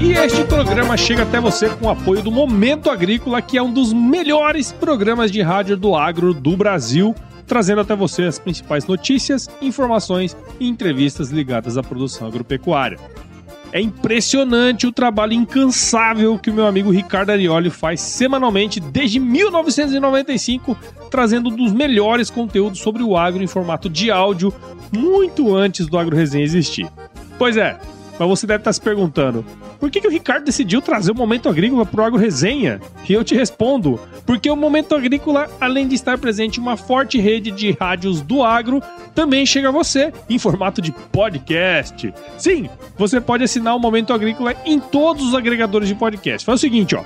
E este programa chega até você com o apoio do Momento Agrícola, que é um dos melhores programas de rádio do agro do Brasil, trazendo até você as principais notícias, informações e entrevistas ligadas à produção agropecuária. É impressionante o trabalho incansável que o meu amigo Ricardo Arioli faz semanalmente desde 1995, trazendo um dos melhores conteúdos sobre o agro em formato de áudio, muito antes do Agro Resenha existir. Pois é, mas você deve estar se perguntando: por que, que o Ricardo decidiu trazer o Momento Agrícola para o Agro Resenha? E eu te respondo: porque o Momento Agrícola, além de estar presente em uma forte rede de rádios do agro, também chega a você em formato de podcast. Sim, você pode assinar o Momento Agrícola em todos os agregadores de podcast. Faz o seguinte, ó.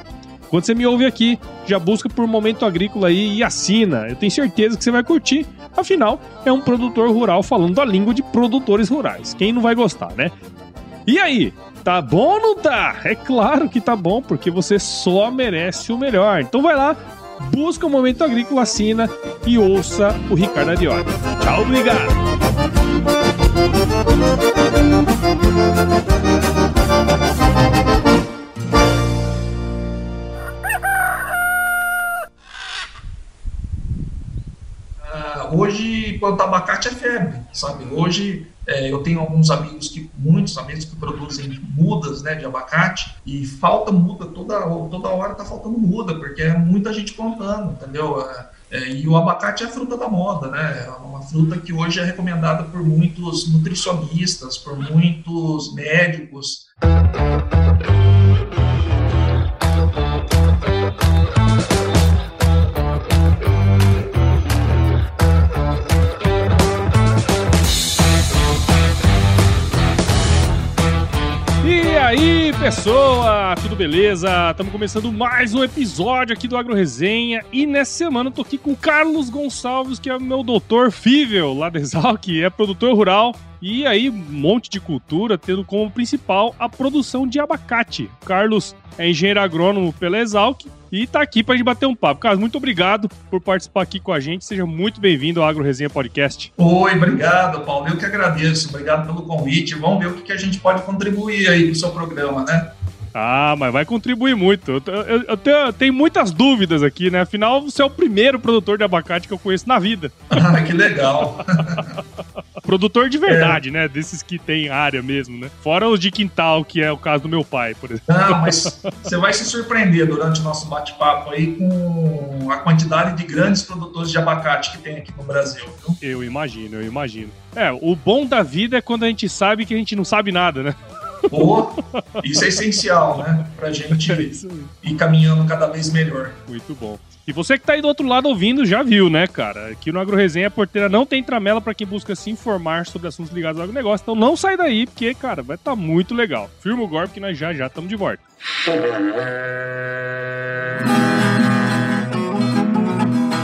Quando você me ouve aqui, já busca por Momento Agrícola aí e assina. Eu tenho certeza que você vai curtir. Afinal, é um produtor rural falando a língua de produtores rurais. Quem não vai gostar, né? E aí, tá bom ou não tá? É claro que tá bom, porque você só merece o melhor. Então vai lá, busca o Momento Agrícola, assina e ouça o Ricardo Arioli. Tchau, obrigado! Ah, hoje plantar abacate é febre, sabe? Hoje é, eu tenho alguns amigos que, muitos amigos que produzem mudas né, de abacate e falta muda toda, toda hora tá faltando muda, porque é muita gente plantando, entendeu? É, é, e o abacate é a fruta da moda, né? É uma fruta que hoje é recomendada por muitos nutricionistas, por muitos médicos. Pessoa, tudo beleza? Estamos começando mais um episódio aqui do Agro Resenha e nessa semana eu tô aqui com o Carlos Gonçalves, que é meu doutor Fível lá da Exalc, é produtor rural e aí um monte de cultura, tendo como principal a produção de abacate. Carlos é engenheiro agrônomo pela Exalc e tá aqui pra gente bater um papo. Carlos, muito obrigado por participar aqui com a gente. Seja muito bem-vindo ao Agro Resenha Podcast. Oi, obrigado, Paulo. Eu que agradeço. Obrigado pelo convite. Vamos ver o que a gente pode contribuir aí pro seu programa, né? Ah, mas vai contribuir muito. Eu, eu- eu tenho, eu tenho muitas dúvidas aqui, né? Afinal, você é o primeiro produtor de abacate que eu conheço na vida. Ah, que legal. Produtor de verdade, né? Desses que tem área mesmo, né? Fora os de quintal, que é o caso do meu pai, por exemplo. Não, mas você vai se surpreender durante o nosso bate-papo aí com a quantidade de grandes produtores de abacate que tem aqui no Brasil. Viu? Eu imagino, eu imagino. É, o bom da vida é quando a gente sabe que a gente não sabe nada, né? Pô, isso é essencial, né? Pra gente É ir caminhando cada vez melhor. Muito bom. E você que tá aí do outro lado ouvindo já viu, né, cara? Aqui no Agro Resenha a porteira não tem tramela pra quem busca se informar sobre assuntos ligados ao agronegócio. Então não sai daí, porque, cara, vai estar tá muito legal. Firma o golpe que nós já já estamos de volta.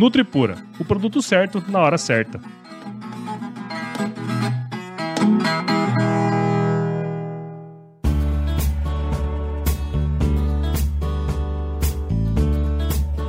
Nutripura, o produto certo na hora certa.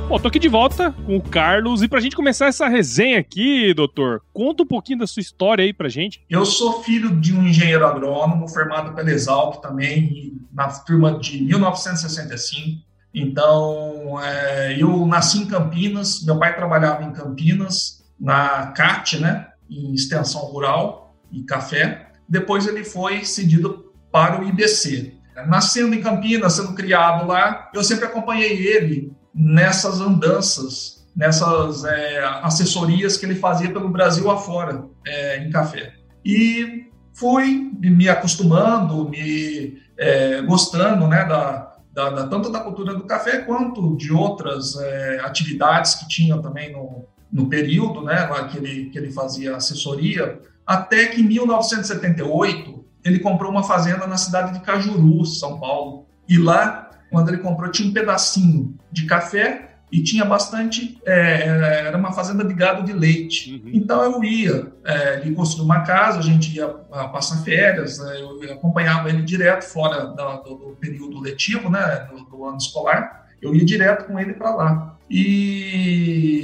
Bom, tô aqui de volta com o Carlos e pra gente começar essa resenha aqui, doutor, conta um pouquinho da sua história aí pra gente. Eu sou filho de um engenheiro agrônomo formado pela Exalc também, na turma de 1965. Então, é, eu nasci em Campinas, meu pai trabalhava em Campinas, na CAT, né? em extensão rural e café. Depois ele foi cedido para o IBC. Nascendo em Campinas, sendo criado lá, eu sempre acompanhei ele nessas andanças, nessas é, assessorias que ele fazia pelo Brasil afora é, em café. E fui me acostumando, me é, gostando né, da, da, da, tanto da cultura do café quanto de outras é, atividades que tinha também no, no período né, lá que, ele, que ele fazia assessoria, até que em 1978 ele comprou uma fazenda na cidade de Cajuru, São Paulo. E lá, quando ele comprou, tinha um pedacinho de café e tinha bastante. É, era uma fazenda de gado de leite. Uhum. Então eu ia, é, ele construiu uma casa, a gente ia passar férias, né, eu acompanhava ele direto fora da, do, do, período letivo, né, do, do, ano escolar, eu ia direto com ele para lá. E,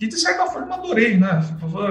e de certa forma adorei, né?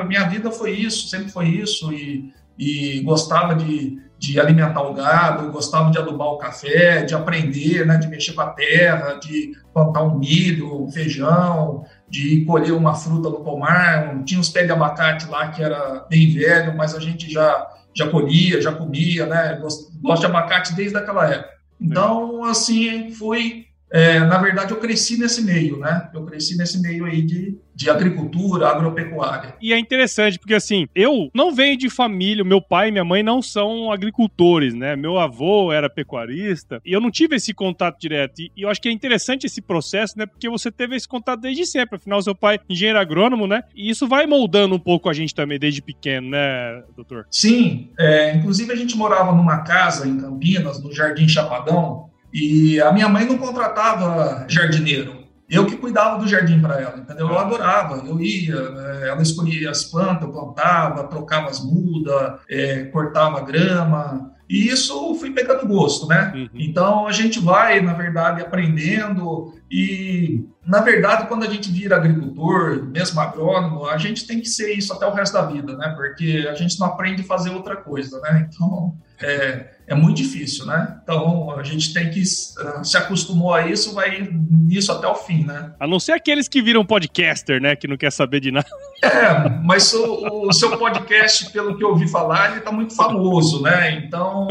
Minha vida foi isso, sempre foi isso, e, e gostava de de alimentar o gado, gostava de adubar o café, de aprender, né, de mexer com a terra, de plantar um milho, um feijão, de colher uma fruta no pomar. Tinha uns pés de abacate lá que era bem velho, mas a gente já, já colhia, já comia, né? Gosto, de abacate desde aquela época. Então, assim, fui é, na verdade, eu cresci nesse meio, né? Eu cresci nesse meio aí de, de agricultura, agropecuária. E é interessante, porque assim, eu não venho de família, meu pai e minha mãe não são agricultores, né? Meu avô era pecuarista, e eu não tive esse contato direto. E, eu acho que é interessante esse processo, né? Porque você teve esse contato desde sempre. Afinal, seu pai é engenheiro agrônomo, né? E isso vai moldando um pouco a gente também desde pequeno, né, doutor? Sim. É, inclusive, a gente morava numa casa em Campinas, no Jardim Chapadão, e a minha mãe não contratava jardineiro. Eu que cuidava do jardim para ela, entendeu? Eu adorava, eu ia, né? ela escolhia as plantas, eu plantava, trocava as mudas, é, cortava grama, e isso fui pegando gosto, né? Uhum. Então a gente vai, na verdade, aprendendo, e na verdade, quando a gente vira agricultor, mesmo agrônomo, a gente tem que ser isso até o resto da vida, né? Porque a gente não aprende a fazer outra coisa, né? Então é, é muito difícil, né? Então a gente tem que uh, se acostumou a isso, vai nisso até o fim, né? A não ser aqueles que viram podcaster, né? Que não quer saber de nada. É, mas o, o seu podcast, pelo que eu ouvi falar, ele está muito famoso, né? Então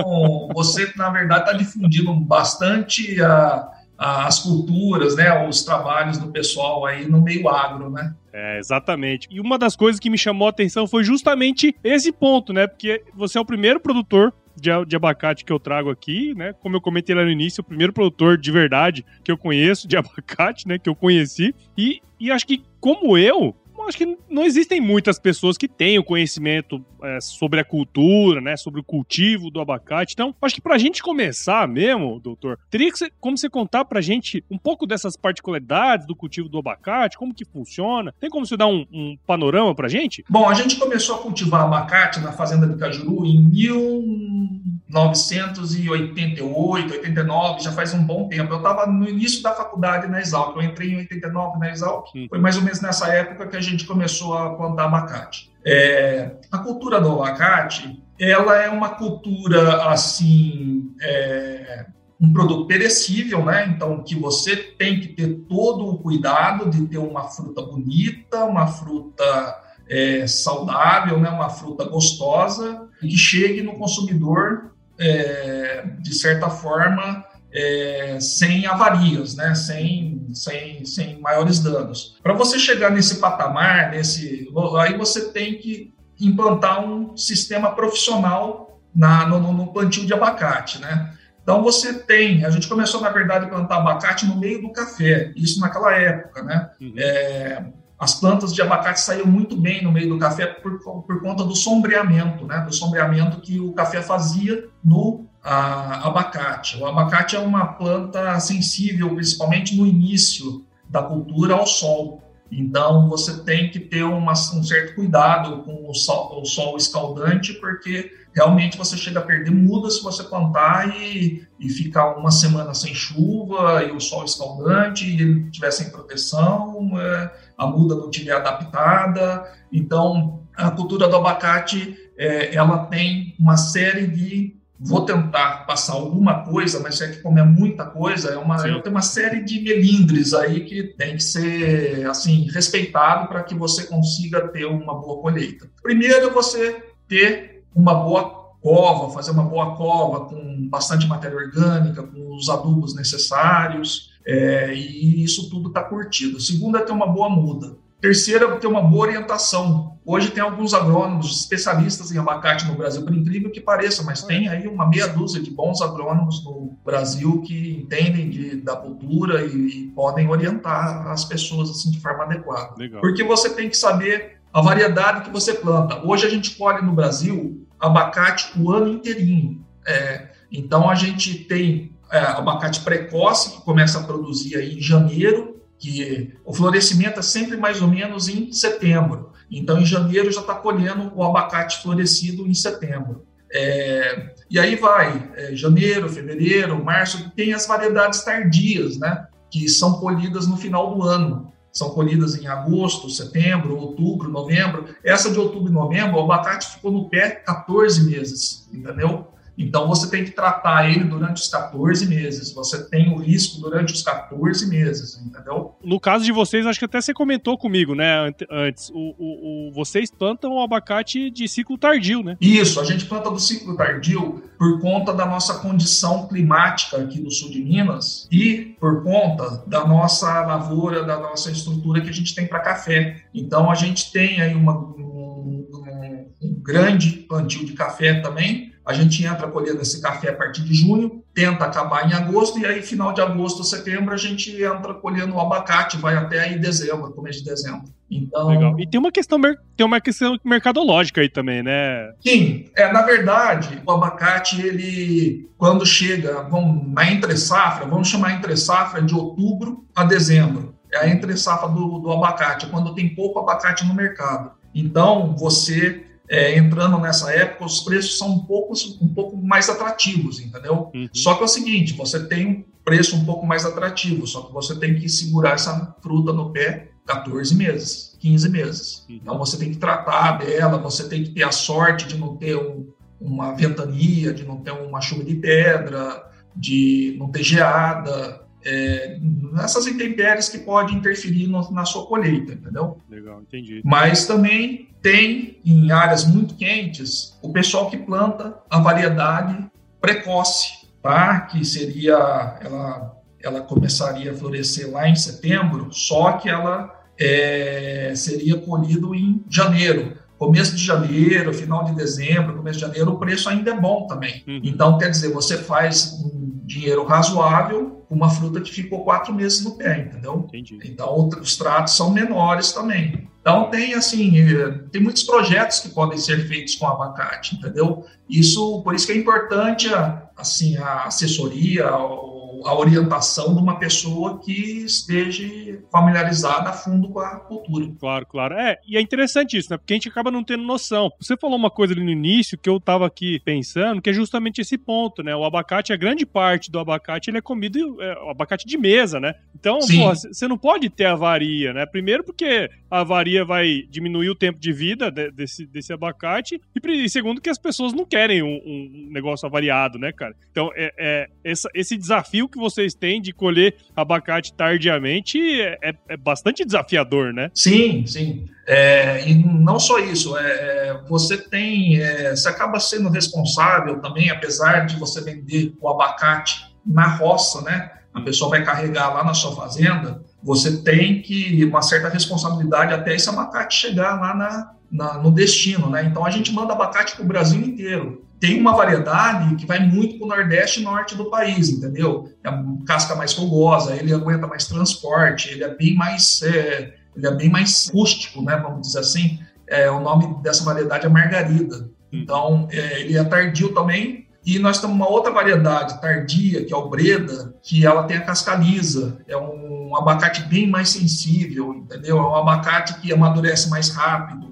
você, na verdade, está difundindo bastante a, as culturas, né? Os trabalhos do pessoal aí no meio agro, né? É, exatamente. E uma das coisas que me chamou a atenção foi justamente esse ponto, né? Porque você é o primeiro produtor de, de, abacate que eu trago aqui, né? Como eu comentei lá no início, o primeiro produtor de verdade que eu conheço de abacate, né? Que eu conheci. E, e acho que, como eu, acho que não existem muitas pessoas que tenham conhecimento é, sobre a cultura, né, sobre o cultivo do abacate. Então, acho que pra gente começar mesmo, doutor, teria que ser, como você contar pra gente um pouco dessas particularidades do cultivo do abacate, como que funciona? Tem como você dar um, um panorama pra gente? Bom, a gente começou a cultivar abacate na fazenda de Cajuru em 1988, 89, já faz um bom tempo. Eu estava no início da faculdade na Exalc, eu entrei em 89 na Exalc, hum. foi mais ou menos nessa época que a gente começou a plantar abacate. É, a cultura do abacate, ela é uma cultura assim, é, um produto perecível, né? Então que você tem que ter todo o cuidado de ter uma fruta bonita, uma fruta é, saudável, né? Uma fruta gostosa e que chegue no consumidor é, de certa forma é, sem avarias, né? sem, sem, sem maiores danos. Para você chegar nesse patamar, nesse, aí você tem que implantar um sistema profissional na, no, no plantio de abacate. Né? Então você tem, a gente começou na verdade a plantar abacate no meio do café, isso naquela época, né? Uhum. É, as plantas de abacate saíam muito bem no meio do café por, por conta do sombreamento, né? Do sombreamento que o café fazia no a, abacate. O abacate é uma planta sensível, principalmente no início da cultura, ao sol. Então, você tem que ter uma, um certo cuidado com o sol, o sol, escaldante, porque realmente você chega a perder muda se você plantar e, e ficar uma semana sem chuva e o sol escaldante e ele estiver sem proteção, é, a muda não estiver adaptada. Então, a cultura do abacate, é, ela tem uma série de vou tentar passar alguma coisa, mas se é que comer muita coisa, é uma, eu tenho uma série de melindres aí que tem que ser assim respeitado para que você consiga ter uma boa colheita. Primeiro, você ter uma boa cova, fazer uma boa cova com bastante matéria orgânica, com os adubos necessários, é, e isso tudo está curtido. Segundo é ter uma boa muda. Terceiro é ter uma boa orientação. Hoje tem alguns agrônomos especialistas em abacate no Brasil, por incrível que pareça, mas tem aí uma meia dúzia de bons agrônomos no Brasil que entendem de, da cultura e, e, podem orientar as pessoas assim de forma adequada. Legal. Porque você tem que saber a variedade que você planta. Hoje a gente colhe no Brasil abacate o ano inteirinho. É, então a gente tem é, abacate precoce que começa a produzir aí em janeiro que o florescimento é sempre mais ou menos em setembro. Então, em janeiro já está colhendo o abacate florescido em setembro. É, e aí vai, é, janeiro, fevereiro, março, tem as variedades tardias, né? Que são colhidas no final do ano. São colhidas em agosto, setembro, outubro, novembro. Essa de outubro e novembro, o abacate ficou no pé 14 meses, entendeu? Então, você tem que tratar ele durante os 14 meses. Você tem o risco durante os 14 meses, entendeu? No caso de vocês, acho que até você comentou comigo, né, antes. O, o, o, vocês plantam o abacate de ciclo tardio, né? Isso, a gente planta do ciclo tardio por conta da nossa condição climática aqui no sul de Minas e por conta da nossa lavoura, da nossa estrutura que a gente tem para café. Então, a gente tem aí uma, um, um, um grande plantio de café também a gente entra colhendo esse café a partir de junho, tenta acabar em agosto, e aí, final de agosto, setembro, a gente entra colhendo o abacate, vai até aí dezembro, começo de dezembro. Então... Legal. E tem uma questão, tem uma questão mercadológica aí também, né? Sim, é, na verdade, o abacate, ele, quando chega, vamos, na entre safra, vamos chamar entre safra de outubro a dezembro. É a entre safra do, do abacate, é quando tem pouco abacate no mercado. Então, você é, entrando nessa época, os preços são um pouco, um pouco mais atrativos, entendeu? Uhum. Só que é o seguinte, você tem um preço um pouco mais atrativo, só que você tem que segurar essa fruta no pé 14 meses, 15 meses. Uhum. Então você tem que tratar dela, você tem que ter a sorte de não ter um, uma ventania, de não ter uma chuva de pedra, de não ter geada, é, essas intempéries que podem interferir no, na sua colheita, entendeu? Legal, entendi. Mas também tem em áreas muito quentes o pessoal que planta a variedade precoce, tá? Que seria ela ela começaria a florescer lá em setembro, só que ela é, seria colhido em janeiro. Começo de janeiro, final de dezembro, começo de janeiro, o preço ainda é bom também. Uhum. Então, quer dizer, você faz um dinheiro razoável uma fruta que ficou quatro meses no pé, entendeu? Entendi. Então os tratos são menores também. Então tem assim, eh, tem muitos projetos que podem ser feitos com abacate, entendeu? Isso, por isso que é importante a, assim a assessoria, a orientação de uma pessoa que esteja familiarizada a fundo com a cultura. Claro, claro. É, e é interessante isso, né? Porque a gente acaba não tendo noção. Você falou uma coisa ali no início que eu estava aqui pensando, que é justamente esse ponto, né? O abacate, a grande parte do abacate, ele é comido, é, o abacate de mesa, né? Então, você não pode ter avaria, né? Primeiro porque a avaria vai diminuir o tempo de vida de, desse, desse abacate, e, e, segundo que as pessoas não querem um, um negócio avariado, né, cara? Então, é, é essa, esse desafio que vocês têm de colher abacate tardiamente é, é, é bastante desafiador, né? Sim, sim. É, e não só isso, é, é você tem, é, você acaba sendo responsável também, apesar de você vender o abacate na roça, né? A pessoa vai carregar lá na sua fazenda, você tem que uma certa responsabilidade até esse abacate chegar lá na, na no destino, né? Então a gente manda abacate para o Brasil inteiro tem uma variedade que vai muito para o nordeste e norte do país, entendeu? É uma casca mais rugosa, ele aguenta mais transporte, ele é bem mais, é, ele é bem mais rústico, né? Vamos dizer assim. É, o nome dessa variedade é margarida. Então, é, ele é tardio também. E nós temos uma outra variedade tardia, que é o Breda, que ela tem a casca lisa. É um abacate bem mais sensível, entendeu? É um abacate que amadurece mais rápido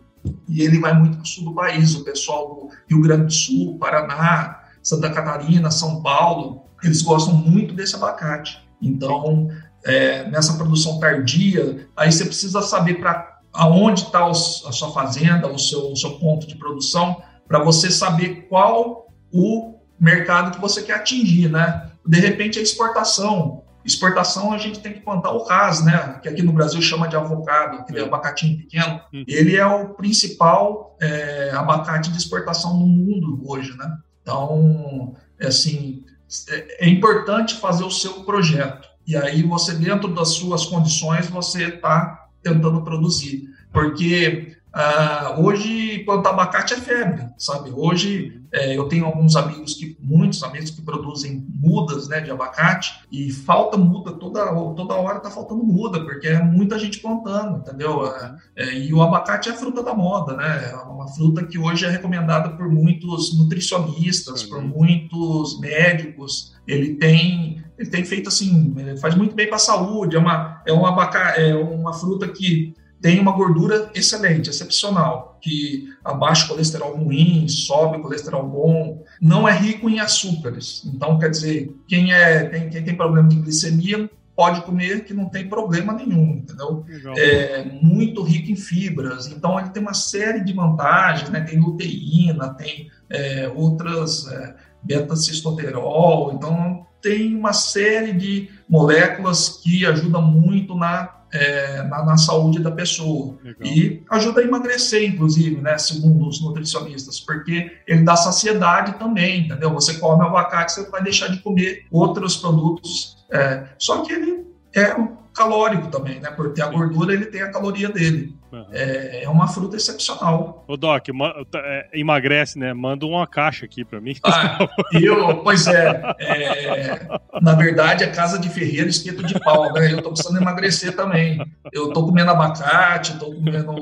e ele vai muito para o sul do país, o pessoal do Rio Grande do Sul, Paraná, Santa Catarina, São Paulo, eles gostam muito desse abacate. Então, é, nessa produção tardia, aí você precisa saber para aonde está a sua fazenda, o seu, o seu ponto de produção, para você saber qual o mercado que você quer atingir, né? De repente, a exportação. Exportação, a gente tem que plantar o RAS, né? Que aqui no Brasil chama de avocado, aquele é. abacatinho pequeno. Hum. Ele é o principal é, abacate de exportação no mundo hoje, né? Então, é assim, é, é importante fazer o seu projeto. E aí você, dentro das suas condições, você está tentando produzir. Porque Uh, hoje plantar abacate é febre, sabe? Hoje é, eu tenho alguns amigos que, muitos amigos que produzem mudas, né, de abacate e falta muda toda toda hora tá faltando muda porque é muita gente plantando, entendeu? É, é, e o abacate é a fruta da moda, né? É uma fruta que hoje é recomendada por muitos nutricionistas, por muitos médicos. Ele tem ele tem feito assim, faz muito bem para a saúde. É uma é um abacate, é uma fruta que tem uma gordura excelente, excepcional, que abaixa o colesterol ruim, sobe o colesterol bom, não é rico em açúcares. Então, quer dizer, quem, é, tem, quem tem problema de glicemia pode comer que não tem problema nenhum, entendeu? Legal. É muito rico em fibras, então ele tem uma série de vantagens, né? Tem luteína, tem é, outras é, beta-cistoterol, então tem uma série de moléculas que ajudam muito na é, na, na, saúde da pessoa. Legal. E ajuda a emagrecer, inclusive, né, segundo os nutricionistas, porque ele dá saciedade também, entendeu? Você come abacate, você vai deixar de comer outros produtos. É, só que ele é calórico também, né? Porque a gordura ele tem a caloria dele. Uhum. É, é, uma fruta excepcional. Ô, Doc, é, emagrece, né? Manda uma caixa aqui para mim. Ah, eu, pois é, é, Na verdade, é casa de ferreiro, esqueto de pau, né? Eu tô precisando emagrecer também. Eu tô comendo abacate, tô comendo.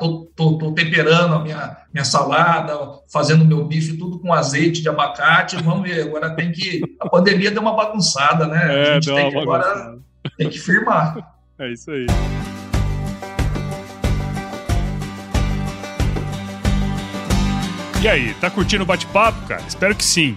tô, tô, tô temperando a minha, minha salada, fazendo meu bife tudo com azeite de abacate. Vamos ver, agora tem que. A pandemia deu uma bagunçada, né? É, a gente tem que agora tem que firmar. É isso aí. E aí, tá curtindo o bate-papo, cara? Espero que sim.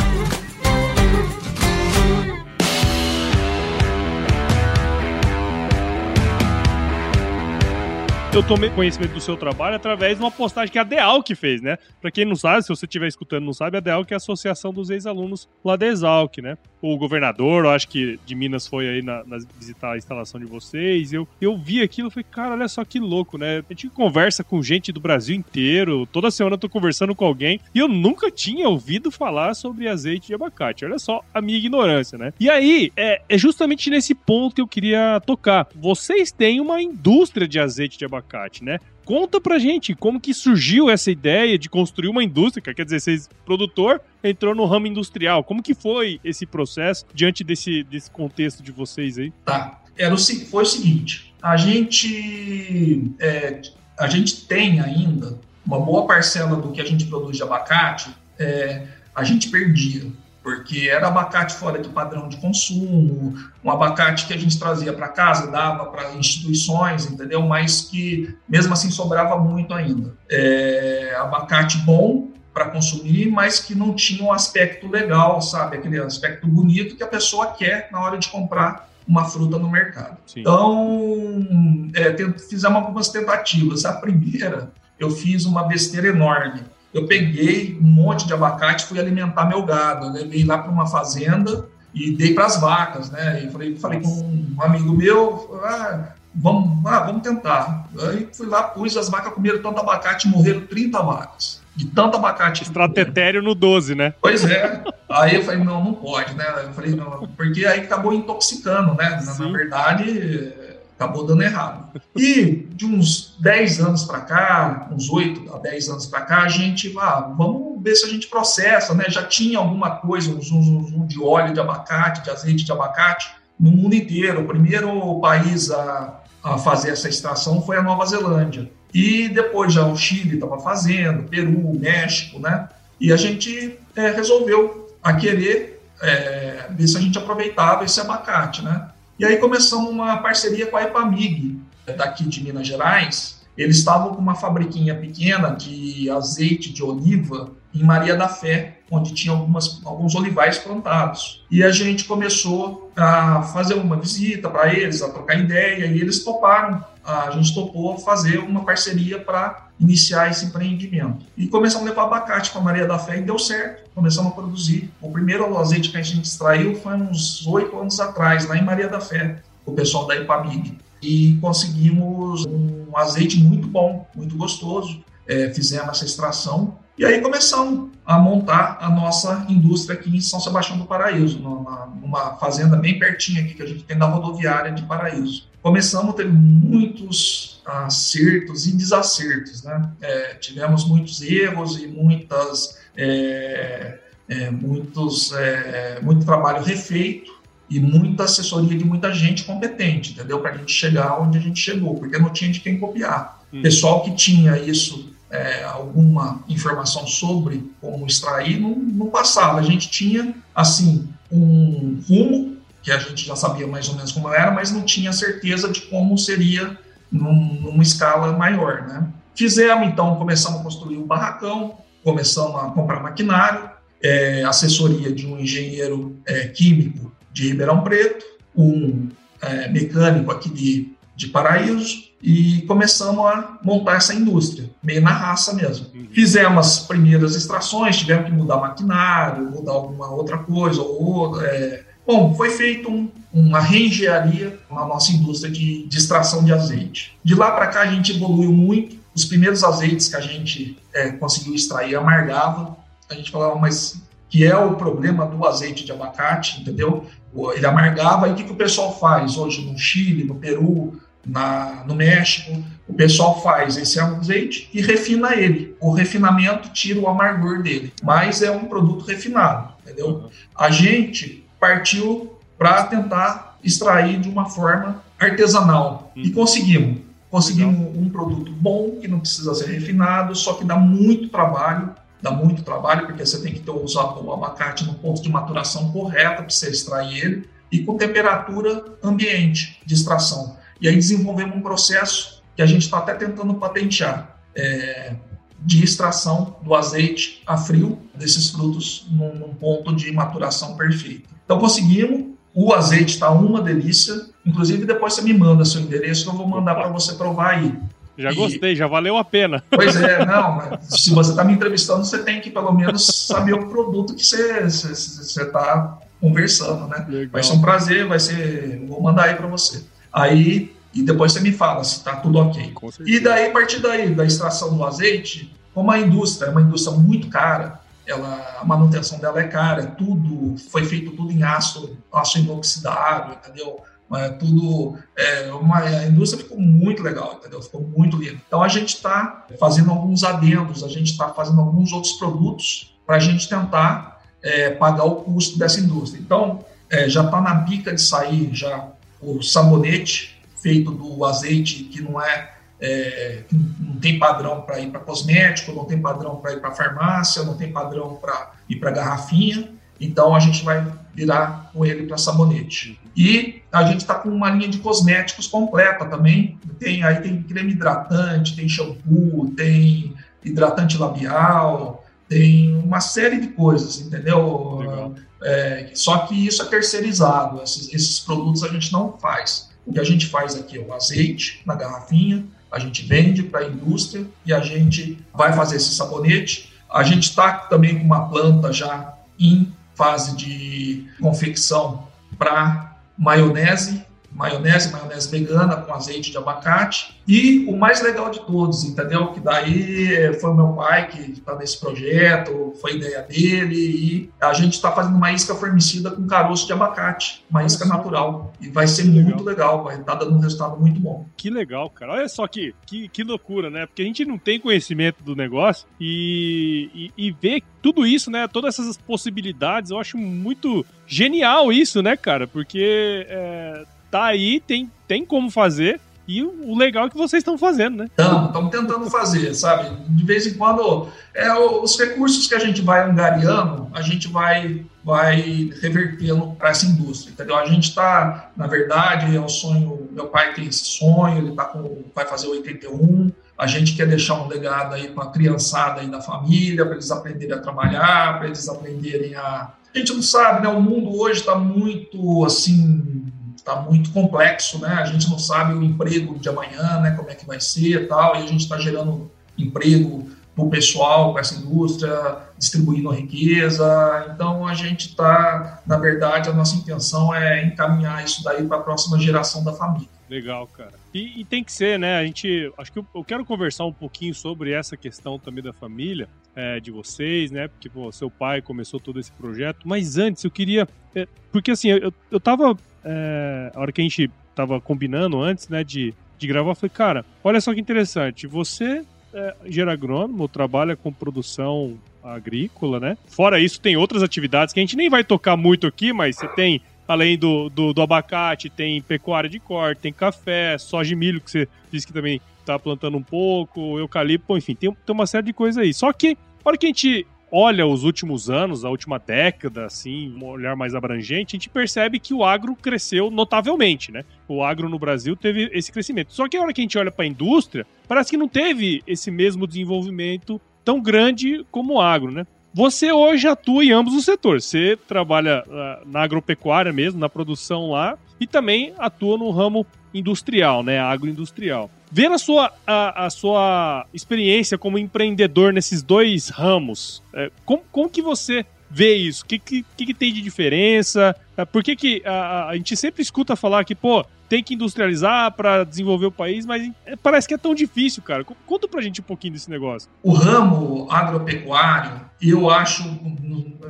Eu tomei conhecimento do seu trabalho através de uma postagem que a Deal que fez, né? Pra quem não sabe, se você estiver escutando não sabe, a Deal que é a associação dos ex-alunos lá da Exalc, né? O governador, eu acho que de Minas foi aí na, na, visitar a instalação de vocês. Eu, eu vi aquilo e falei, cara, olha só que louco, né? A gente conversa com gente do Brasil inteiro, toda semana eu tô conversando com alguém e eu nunca tinha ouvido falar sobre azeite de abacate. Olha só a minha ignorância, né? E aí, é, é justamente nesse ponto que eu queria tocar. Vocês têm uma indústria de azeite de abacate abacate, né? Conta pra gente como que surgiu essa ideia de construir uma indústria, quer dizer, vocês, produtor, entrou no ramo industrial. Como que foi esse processo diante desse, desse contexto de vocês aí? Tá, Era o, foi o seguinte, a gente, é, a gente tem ainda uma boa parcela do que a gente produz de abacate, é, a gente perdia porque era abacate fora de padrão de consumo, um abacate que a gente trazia para casa, dava para instituições, entendeu? Mas que mesmo assim sobrava muito ainda. É, abacate bom para consumir, mas que não tinha um aspecto legal, sabe? Aquele aspecto bonito que a pessoa quer na hora de comprar uma fruta no mercado. Sim. Então, é, fizemos algumas tentativas. A primeira, eu fiz uma besteira enorme eu peguei um monte de abacate, fui alimentar meu gado. Eu levei lá para uma fazenda e dei para as vacas, né? E falei, falei com um amigo meu, ah, vamos, ah, vamos tentar. Aí fui lá, pus, as vacas comeram tanto abacate, morreram 30 vacas. De tanto abacate. Estratetério no 12, né? Pois é. Aí eu falei, não, não pode, né? Eu falei, não, porque aí acabou intoxicando, né? Na, na verdade, acabou dando errado. E de uns 10 anos para cá, uns 8 a 10 anos para cá, a gente, ah, vamos ver se a gente processa, né? Já tinha alguma coisa, um zoom, zoom, zoom de óleo de abacate, de azeite de abacate, no mundo inteiro. O primeiro país a, a fazer essa extração foi a Nova Zelândia. E depois já o Chile estava fazendo, Peru, México, né? E a gente é, resolveu a querer é, ver se a gente aproveitava esse abacate, né? E aí começamos uma parceria com a Epamig, daqui de Minas Gerais. Eles estavam com uma fabriquinha pequena de azeite de oliva em Maria da Fé, onde tinha algumas, alguns olivais plantados. E a gente começou a fazer uma visita para eles, a trocar ideia, e eles toparam. A gente topou fazer uma parceria para iniciar esse empreendimento. E começamos a levar abacate para Maria da Fé e deu certo. Começamos a produzir. O primeiro azeite que a gente extraiu foi uns oito anos atrás, lá em Maria da Fé, o pessoal da Ipamig. E conseguimos um azeite muito bom, muito gostoso. É, fizemos essa extração e aí começamos a montar a nossa indústria aqui em São Sebastião do Paraíso, numa, numa fazenda bem pertinho aqui que a gente tem da rodoviária de Paraíso. Começamos a ter muitos acertos e desacertos, né? É, tivemos muitos erros e muitas é, é, muitos é, muito trabalho refeito e muita assessoria de muita gente competente, entendeu? Para a gente chegar onde a gente chegou, porque não tinha de quem copiar. Hum. Pessoal que tinha isso é, alguma informação sobre como extrair, não, não passava. A gente tinha, assim, um rumo, que a gente já sabia mais ou menos como era, mas não tinha certeza de como seria num, numa escala maior, né? Fizemos, então, começamos a construir um barracão, começamos a comprar maquinário, é, assessoria de um engenheiro é, químico de Ribeirão Preto, um é, mecânico aqui de, de Paraíso, e começamos a montar essa indústria, meio na raça mesmo. Uhum. Fizemos as primeiras extrações, tivemos que mudar maquinário, mudar alguma outra coisa, ou, é... bom, foi feito um, uma reengenharia na nossa indústria de, de extração de azeite. De lá para cá a gente evoluiu muito, os primeiros azeites que a gente é, conseguiu extrair amargava, a gente falava, mas que é o problema do azeite de abacate, entendeu? Ele amargava, e o que, que o pessoal faz hoje no Chile, no Peru, na, no México, o pessoal faz esse azeite e refina ele. O refinamento tira o amargor dele, mas é um produto refinado, entendeu? A gente partiu para tentar extrair de uma forma artesanal. E conseguimos. Conseguimos um produto bom que não precisa ser refinado, só que dá muito trabalho, dá muito trabalho porque você tem que ter, usar o abacate no ponto de maturação correto para você extrair ele e com temperatura ambiente de extração. E aí desenvolvemos um processo que a gente está até tentando patentear, é, de extração do azeite a frio desses frutos num, num ponto de maturação perfeito. Então conseguimos, o azeite está uma delícia, inclusive depois você me manda seu endereço que eu vou mandar para você provar aí. Já e... gostei, já valeu a pena. Pois é, não, se você está me entrevistando, você tem que pelo menos saber o produto que você está conversando, né? Legal. Vai ser um prazer, vai ser. Vou mandar aí para você. Aí, e depois você me fala se está tudo ok. E daí, a partir daí, da extração do azeite, como a indústria é uma indústria muito cara, ela, a manutenção dela é cara, tudo foi feito tudo em aço, aço inoxidável, entendeu? É, tudo, é, uma, a indústria ficou muito legal, entendeu? Ficou muito linda. Então a gente está fazendo alguns adendos, a gente está fazendo alguns outros produtos para a gente tentar é, pagar o custo dessa indústria. Então é, já está na bica de sair já o sabonete feito do azeite que não é, é não tem padrão para ir para cosmético, não tem padrão para ir para farmácia, não tem padrão para ir para garrafinha. Então a gente vai virar com ele para sabonete. E a gente está com uma linha de cosméticos completa também. Tem aí tem creme hidratante, tem shampoo, tem hidratante labial, tem uma série de coisas, entendeu? É, só que isso é terceirizado, esses, esses, produtos a gente não faz. O que a gente faz aqui é o azeite na garrafinha, a gente vende para a indústria e a gente vai fazer esse sabonete. A gente está também com uma planta já em fase de confecção para maionese maionese, maionese vegana com azeite de abacate. E o mais legal de todos, entendeu? Que daí foi o meu pai que está nesse projeto, foi ideia dele, e a gente está fazendo uma isca formicida com caroço de abacate, uma isca natural. E vai ser muito legal, vai estar tá dando um resultado muito bom. Que legal, cara. Olha só que, que, que loucura, né? Porque a gente não tem conhecimento do negócio e, e, e ver tudo isso, né? Todas essas possibilidades, eu acho muito genial isso, né, cara? Porque é, tá aí, tem, tem como fazer. E o legal é que vocês estão fazendo, né? Estamos tentando fazer, sabe? De vez em quando, é, os recursos que a gente vai angariando, a gente vai, vai revertendo para essa indústria, entendeu? A gente está, na verdade, é um sonho, meu pai tem esse sonho, ele tá com, vai fazer 81, a gente quer deixar um legado aí para a criançada aí da família, para eles aprenderem a trabalhar, para eles aprenderem a... A gente não sabe, né? O mundo hoje está muito, assim, está muito complexo, né? A gente não sabe o emprego de amanhã, né? Como é que vai ser e tal, e a gente está gerando emprego para o pessoal, para essa indústria, distribuindo riqueza. Então, a gente está, na verdade, a nossa intenção é encaminhar isso daí para a próxima geração da família. Legal, cara. E, e, tem que ser, né? A gente. Acho que eu, eu, quero conversar um pouquinho sobre essa questão também da família, é, de vocês, né? Porque pô, seu pai começou todo esse projeto. Mas antes, eu queria. É, porque assim, eu, eu tava é, a hora que a gente tava combinando antes, né, de, de gravar, eu falei, cara, olha só que interessante, você é engenheiro agrônomo, trabalha com produção agrícola, né? Fora isso, tem outras atividades que a gente nem vai tocar muito aqui, mas você tem, além do, do, do abacate, tem pecuária de corte, tem café, soja e milho, que você disse que também tá plantando um pouco, eucalipto, enfim, tem, tem uma série de coisas aí. Só que, a hora que a gente olha os últimos anos, a última década, assim, um olhar mais abrangente, a gente percebe que o agro cresceu notavelmente, né? O agro no Brasil teve esse crescimento. Só que a hora que a gente olha para a indústria, parece que não teve esse mesmo desenvolvimento tão grande como o agro, né? Você hoje atua em ambos os setores. Você trabalha uh, na agropecuária mesmo, na produção lá, e também atua no ramo industrial, né? Agroindustrial. Vendo a sua, a, a, sua experiência como empreendedor nesses dois ramos, é, como, como que você vê isso? O que, que, que, tem de diferença? É, por que, que a, a gente sempre escuta falar que, pô, tem que industrializar para desenvolver o país, mas é, parece que é tão difícil, cara. Conta pra gente um pouquinho desse negócio. O ramo agropecuário, eu acho.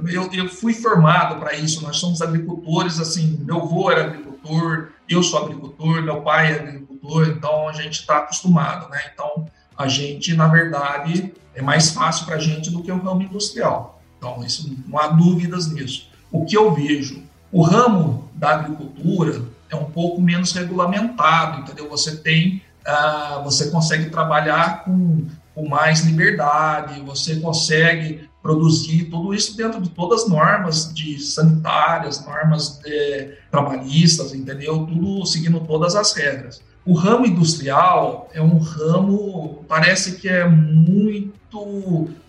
Eu, eu fui formado para isso, nós somos agricultores, assim, meu avô era agricultor, eu sou agricultor, meu pai é agricultor, então a gente está acostumado, né? Então a gente, na verdade, é mais fácil para a gente do que o ramo industrial. Então, isso não há dúvidas nisso. O que eu vejo, o ramo da agricultura é um pouco menos regulamentado, entendeu? Você tem, uh, você consegue trabalhar com, com mais liberdade, você consegue produzir tudo isso dentro de todas as normas de sanitárias, normas de, trabalhistas, entendeu? Tudo seguindo todas as regras. O ramo industrial é um ramo, parece que é muito,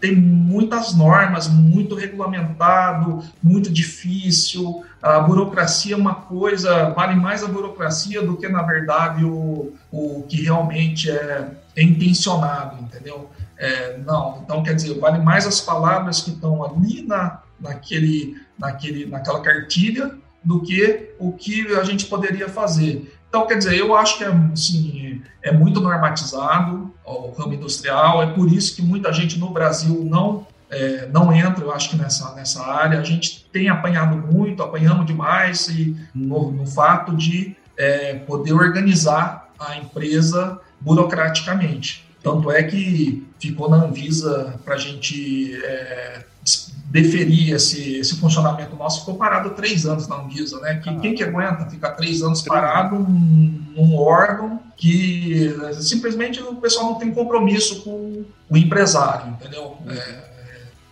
tem muitas normas, muito regulamentado, muito difícil. A burocracia é uma coisa, vale mais a burocracia do que, na verdade, o, o que realmente é, é intencionado, entendeu? É, não, então quer dizer, vale mais as palavras que estão ali na, naquele, naquele, naquela cartilha do que o que a gente poderia fazer. Então, quer dizer, eu acho que é, assim, é muito normatizado o ramo industrial, é por isso que muita gente no Brasil não, é, não entra, eu acho que nessa, nessa área. A gente tem apanhado muito, apanhamos demais e no, no fato de é, poder organizar a empresa burocraticamente. Tanto é que ficou na Anvisa para a gente é, deferir esse, esse funcionamento nosso, ficou parado três anos na Anvisa, né? Que, quem que aguenta ficar três anos parado num, num órgão que simplesmente o pessoal não tem compromisso com o empresário, entendeu? É,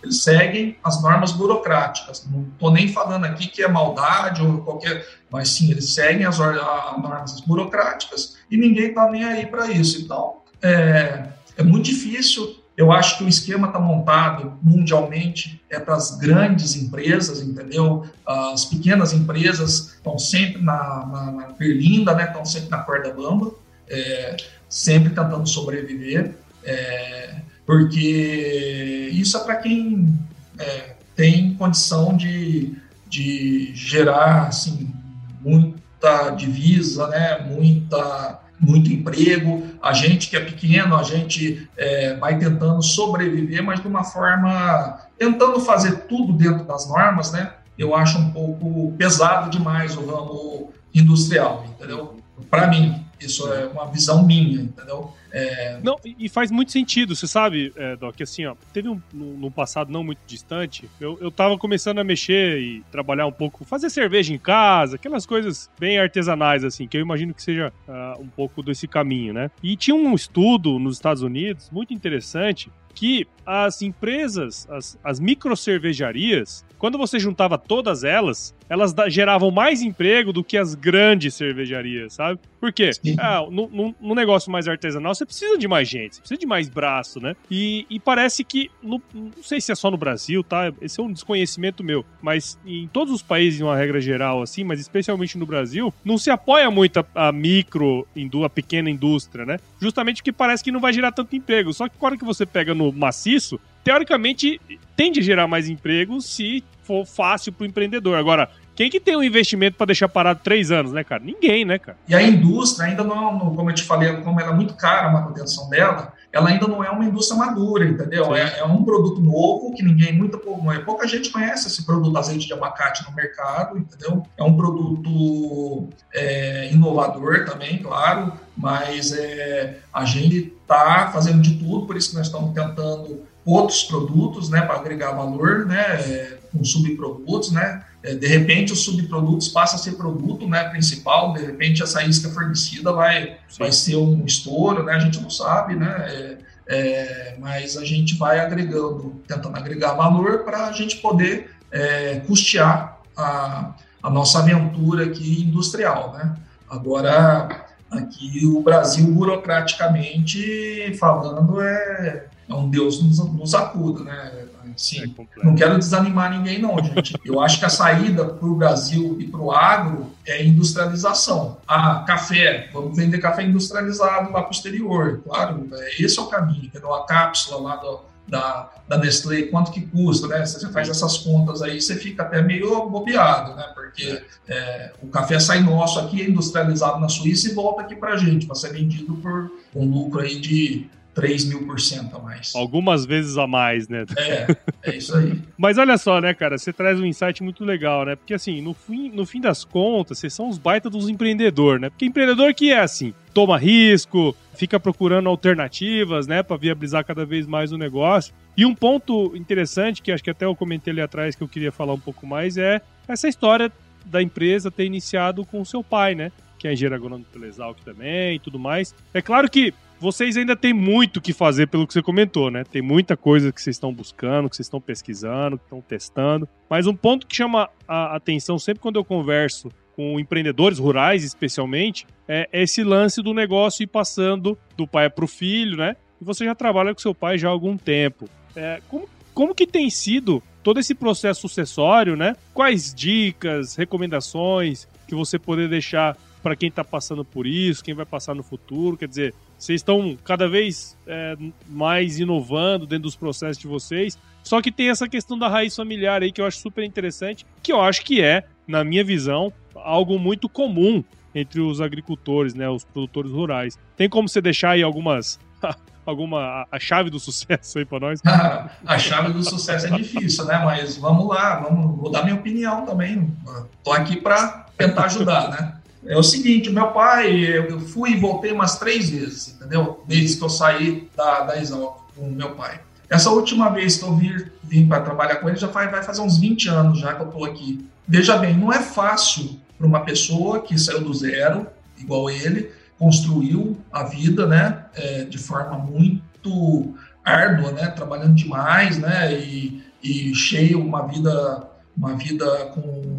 eles seguem as normas burocráticas. Não estou nem falando aqui que é maldade ou qualquer, mas sim, eles seguem as, as normas burocráticas e ninguém está nem aí para isso. Então, é, é muito difícil. Eu acho que o esquema está montado mundialmente é para as grandes empresas, entendeu? As pequenas empresas estão sempre na, na, na né? Estão sempre na corda bamba, é, sempre tentando sobreviver, é, porque isso é para quem é, tem condição de, de gerar assim muita divisa, né? Muita muito emprego. A gente que é pequeno, a gente é, vai tentando sobreviver, mas de uma forma tentando fazer tudo dentro das normas, né? Eu acho um pouco pesado demais o ramo industrial, entendeu? Para mim, isso é uma visão minha, entendeu? É... Não, e faz muito sentido, você sabe, é, Doc, assim, ó, teve um, no, passado não muito distante, eu, eu tava começando a mexer e trabalhar um pouco, fazer cerveja em casa, aquelas coisas bem artesanais, assim, que eu imagino que seja uh, um pouco desse caminho, né? E tinha um estudo nos Estados Unidos muito interessante que as empresas, as, as micro cervejarias, quando você juntava todas elas, elas da, geravam mais emprego do que as grandes cervejarias, sabe? Por quê? Ah, no, negócio mais artesanal, você precisa de mais gente, você precisa de mais braço, né? E, e parece que, no, não sei se é só no Brasil, tá? Esse é um desconhecimento meu, mas em todos os países, de uma regra geral, assim, mas especialmente no Brasil, não se apoia muito a, a micro, a pequena indústria, né? Justamente porque parece que não vai gerar tanto emprego. Só que quando que você pega no maciço, teoricamente tende a gerar mais emprego se for fácil para o empreendedor. Agora, quem que tem um investimento para deixar parado três anos, né, cara? Ninguém, né, cara? E a indústria ainda não, como eu te falei, como ela é muito cara a manutenção dela, ela ainda não é uma indústria madura, entendeu? É, é, um produto novo que ninguém, muita pouca gente conhece esse produto azeite de abacate no mercado, entendeu? É um produto é, inovador também, claro, mas é, a gente está fazendo de tudo, por isso que nós estamos tentando outros produtos, né, para agregar valor, né, é, com subprodutos, né, é, de repente os subprodutos passam a ser produto, né, principal, de repente essa isca fornecida vai, vai ser um estouro, né, a gente não sabe, né, é, é, mas a gente vai agregando, tentando agregar valor para a gente poder é, custear a, a nossa aventura aqui industrial, né. Agora, aqui o Brasil, burocraticamente falando, é é um Deus nos, nos acuda, né? Sim, é não quero desanimar ninguém, não, gente. Eu acho que a saída para o Brasil e para o agro é industrialização. Ah, café, vamos vender café industrializado lá para o exterior. Claro, é, esse é o caminho. A cápsula lá do, da, da Nestlé, quanto que custa, né? Você faz essas contas aí, você fica até meio bobeado, né? Porque é, o café sai nosso aqui, é industrializado na Suíça e volta aqui para a gente, para ser vendido por um lucro aí de 3 mil por cento a mais. Algumas vezes a mais, né? É, é isso aí. Mas olha só, né, cara, você traz um insight muito legal, né? Porque assim, no fim, no fim das contas, vocês são os baita dos empreendedores, né? Porque empreendedor que é assim, toma risco, fica procurando alternativas, né, para viabilizar cada vez mais o negócio. E um ponto interessante, que acho que até eu comentei ali atrás que eu queria falar um pouco mais, é essa história da empresa ter iniciado com o seu pai, né? Que é engenheiro agrônomo pela Exalc também e tudo mais. É claro que vocês ainda têm muito que fazer pelo que você comentou, né? Tem muita coisa que vocês estão buscando, que vocês estão pesquisando, que estão testando. Mas um ponto que chama a atenção sempre quando eu converso com empreendedores rurais, especialmente, é esse lance do negócio ir passando do pai para o filho, né? E você já trabalha com seu pai já há algum tempo. É, como, como que tem sido todo esse processo sucessório, né? Quais dicas, recomendações que você poder deixar para quem está passando por isso, quem vai passar no futuro? Quer dizer, vocês estão cada vez é, mais inovando dentro dos processos de vocês. Só que tem essa questão da raiz familiar aí que eu acho super interessante, que eu acho que é, na minha visão, algo muito comum entre os agricultores, né, os produtores rurais. Tem como você deixar aí algumas alguma a chave do sucesso aí para nós? a chave do sucesso é difícil, né? Mas vamos lá, vamos, vou dar minha opinião também. Tô aqui para tentar ajudar, né? É o seguinte, meu pai, eu fui e voltei umas três vezes, entendeu? Desde que eu saí da, da Exalc com meu pai. Essa última vez que eu vim, vim para trabalhar com ele já vai, vai fazer uns 20 anos já que eu estou aqui. Veja bem, não é fácil para uma pessoa que saiu do zero, igual ele, construiu a vida, né, é, de forma muito árdua, né, trabalhando demais, né, e, e cheio uma vida, uma vida com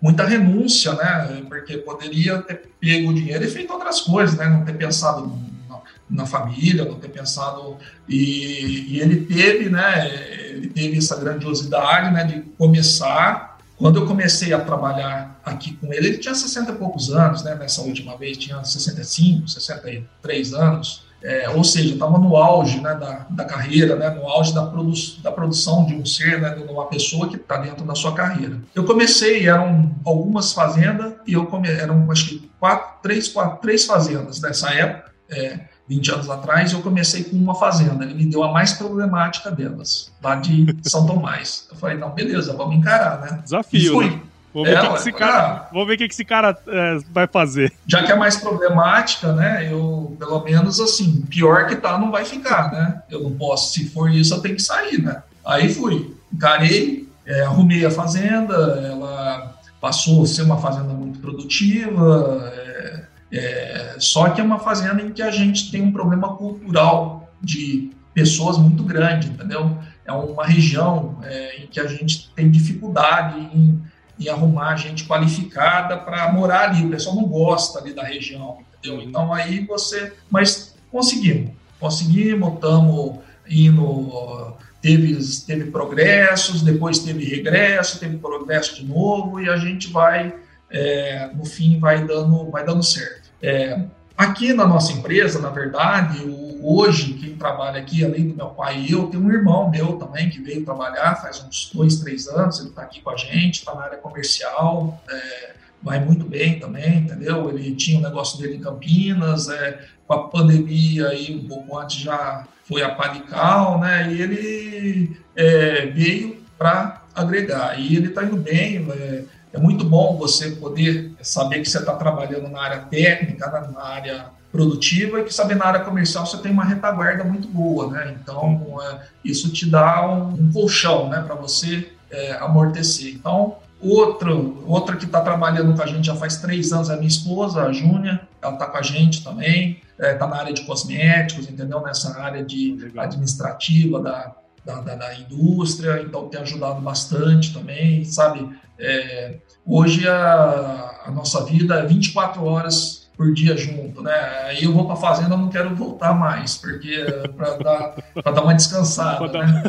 muita renúncia, né? Porque poderia ter pego o dinheiro e feito outras coisas, né? Não ter pensado na, na família, não ter pensado e, e, ele teve, né? Ele teve essa grandiosidade, né? De começar. Quando eu comecei a trabalhar aqui com ele, ele tinha 60 e poucos anos, né? Nessa última vez tinha 65, 63 anos. É, ou seja, estava no auge né, da, da carreira, né, no auge da, produ da produção de um ser, né, de uma pessoa que está dentro da sua carreira. Eu comecei, eram algumas fazendas, e eu come, eram acho que quatro, três, quatro, três fazendas nessa época, é, 20 anos atrás, eu comecei com uma fazenda. Ele me deu a mais problemática delas, lá de São Tomás. Eu falei, não, beleza, vamos encarar, né? Desafio. Né? Vamos ver o que, que, esse cara, ah, vamos ver que, que esse cara é, vai fazer. Já que é mais problemática, né? Eu, pelo menos assim, pior que tá, não vai ficar, né? Eu não posso, se for isso, eu tenho que sair, né? Aí fui, encarei, é, arrumei a fazenda, ela passou a ser uma fazenda muito produtiva, é, é, só que é uma fazenda em que a gente tem um problema cultural de pessoas muito grande, entendeu? É uma região é, em que a gente tem dificuldade em, em arrumar gente qualificada para morar ali. O pessoal não gosta ali da região, entendeu? Então aí você, mas conseguimos, conseguimos, estamos indo teve, teve progressos, depois teve regresso, teve progresso de novo, e a gente vai é, no fim vai dando, vai dando certo. É, aqui na nossa empresa, na verdade, o, hoje quem trabalha aqui, além do meu pai e eu, tem um irmão meu também que veio trabalhar faz uns dois, três anos, ele está aqui com a gente, está na área comercial, é, vai muito bem também, entendeu? Ele tinha um negócio dele em Campinas, é, com a pandemia aí um pouco antes já foi a Panical, né? E ele é, veio para agregar e ele está indo bem. É, é muito bom você poder saber que você está trabalhando na área técnica, né, na área produtiva, e que saber na área comercial você tem uma retaguarda muito boa, né? Então, é, isso te dá um, um colchão, né, para você é, amortecer. Então, outro, outra que está trabalhando com a gente já faz três anos é a minha esposa, a Júnia, ela está com a gente também, está é, tá na área de cosméticos, entendeu? Nessa área de administrativa da, da, da, da, indústria, então tem ajudado bastante também, sabe? É, hoje a, a, nossa vida é 24 horas por dia junto, né? Aí eu vou para a fazenda, não quero voltar mais, porque para dar, dar uma descansada, para né?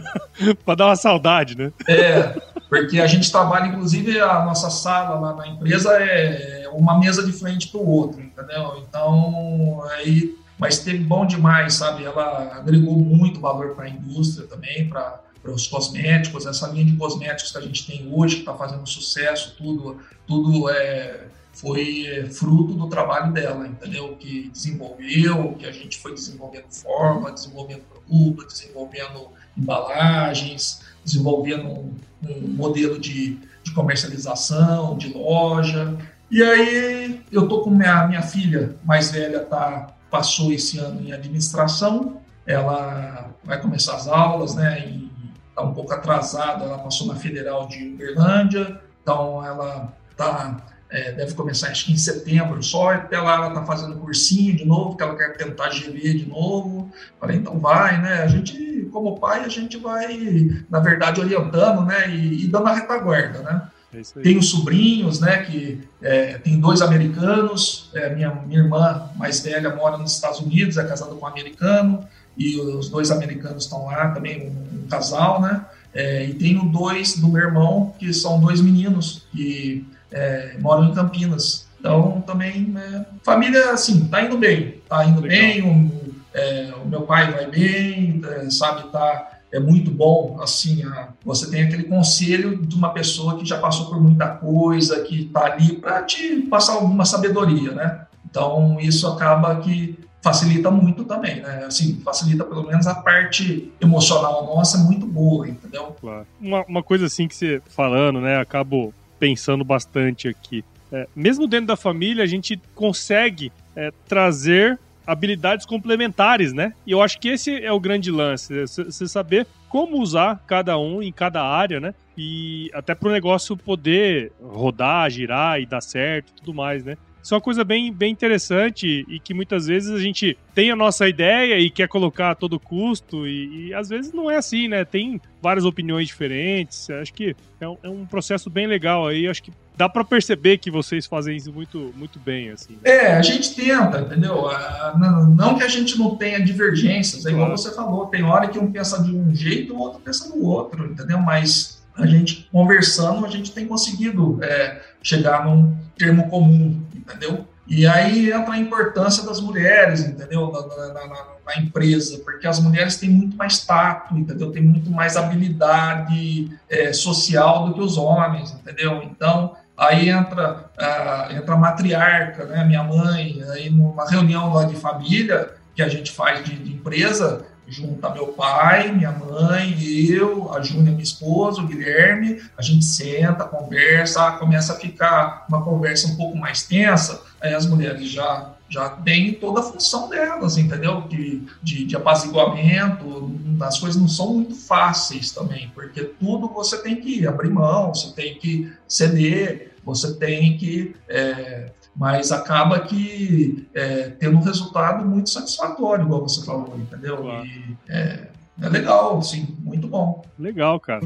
dar, dar uma saudade, né? É, porque a gente trabalha, inclusive, a nossa sala lá na empresa é uma mesa de frente para o outro, entendeu? Então, aí, mas teve bom demais, sabe? Ela agregou muito valor para a indústria também, para para os cosméticos, essa linha de cosméticos que a gente tem hoje, que está fazendo sucesso, tudo, tudo é, foi fruto do trabalho dela, entendeu? Que desenvolveu, que a gente foi desenvolvendo forma, desenvolvendo produto, desenvolvendo embalagens, desenvolvendo um, um modelo de, de, comercialização, de loja. E aí eu tô com minha, minha filha mais velha, tá, passou esse ano em administração, ela vai começar as aulas, né, em está um pouco atrasada, ela passou na Federal de Uberlândia, então ela tá, é, deve começar acho que em setembro só, até lá ela está fazendo cursinho de novo, que ela quer tentar GV de novo. Falei, então vai, né? A gente, como pai, a gente vai, na verdade, orientando, né? E, e dando a retaguarda, né? É Tenho sobrinhos, né? Que é, tem dois americanos. É, minha, minha irmã mais velha mora nos Estados Unidos, é casada com um americano e os dois americanos estão lá também, um, um casal, né? É, e tenho dois do meu irmão, que são dois meninos que é, moram em Campinas. Então, também, é, família, assim, tá indo bem, tá indo Legal. bem, o, é, o, meu pai vai bem, é, sabe, tá, é muito bom, assim, a, você tem aquele conselho de uma pessoa que já passou por muita coisa, que tá ali para te passar alguma sabedoria, né? Então, isso acaba que facilita muito também, né? Assim, facilita pelo menos a parte emocional nossa muito boa, entendeu? Claro. Uma, uma coisa assim que você falando, né? Acabo pensando bastante aqui. É, mesmo dentro da família, a gente consegue é, trazer habilidades complementares, né? E eu acho que esse é o grande lance, é você saber como usar cada um em cada área, né? E até para o negócio poder rodar, girar e dar certo tudo mais, né? Isso é uma coisa bem, bem interessante e que muitas vezes a gente tem a nossa ideia e quer colocar a todo custo e, e às vezes não é assim, né? Tem várias opiniões diferentes. Acho que é um, é um processo bem legal aí. Acho que dá para perceber que vocês fazem isso muito, muito bem, assim. É, a gente tenta, entendeu? Não que a gente não tenha divergências, é igual claro. você falou, tem hora que um pensa de um jeito, o outro pensa do outro, entendeu? Mas a gente conversando, a gente tem conseguido é, chegar num termo comum, entendeu? E aí entra a importância das mulheres, entendeu? Na, na, na, na empresa, porque as mulheres têm muito mais tato, entendeu? Tem muito mais habilidade é, social do que os homens, entendeu? Então, aí entra, uh, entra a matriarca, né, minha mãe, aí numa reunião lá de família que a gente faz de, de empresa, junta meu pai, minha mãe, eu, a Júnia, minha esposa, o Guilherme, a gente senta, conversa, começa a ficar uma conversa um pouco mais tensa, aí as mulheres já já têm toda a função delas, entendeu? De, de, de apaziguamento, as coisas não são muito fáceis também, porque tudo você tem que abrir mão, você tem que ceder, você tem que é, mas acaba que é, tendo um resultado muito satisfatório, igual você falou, entendeu? E, é, é legal, sim, muito bom. Legal, cara.